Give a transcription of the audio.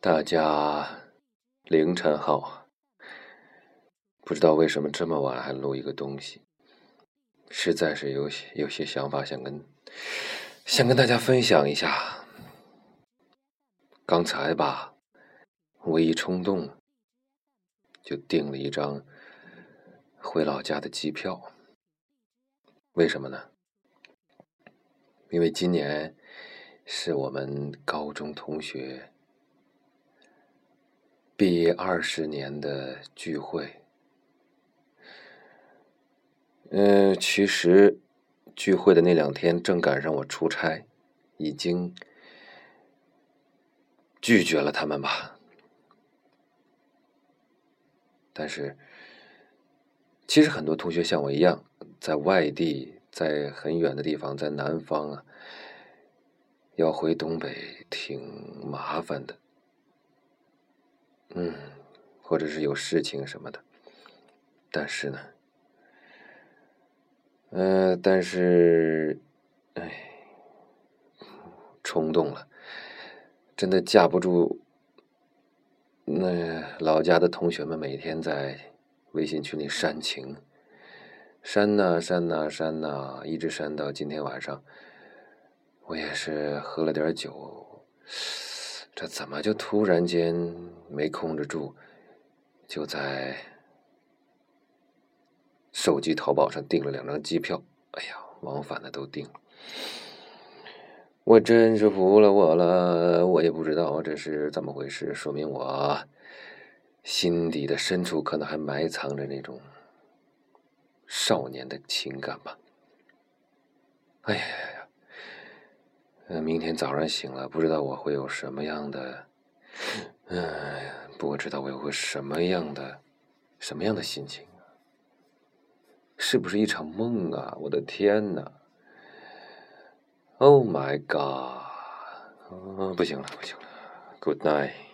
大家凌晨好，不知道为什么这么晚还录一个东西，实在是有些有些想法想跟想跟大家分享一下。刚才吧，我一冲动就订了一张回老家的机票，为什么呢？因为今年是我们高中同学。毕业二十年的聚会，嗯，其实聚会的那两天正赶上我出差，已经拒绝了他们吧。但是，其实很多同学像我一样，在外地，在很远的地方，在南方啊，要回东北挺麻烦的。嗯，或者是有事情什么的，但是呢，嗯，但是，哎，冲动了，真的架不住。那老家的同学们每天在微信群里煽情，煽呐煽呐煽呐，一直煽到今天晚上。我也是喝了点酒。这怎么就突然间没控制住，就在手机淘宝上订了两张机票？哎呀，往返的都订了，我真是服了我了！我也不知道这是怎么回事，说明我心底的深处可能还埋藏着那种少年的情感吧。哎呀！嗯，明天早上醒了，不知道我会有什么样的，哎，不知道我会什么样的，什么样的心情啊？是不是一场梦啊？我的天哪！Oh my god！不行了，不行了，Good night。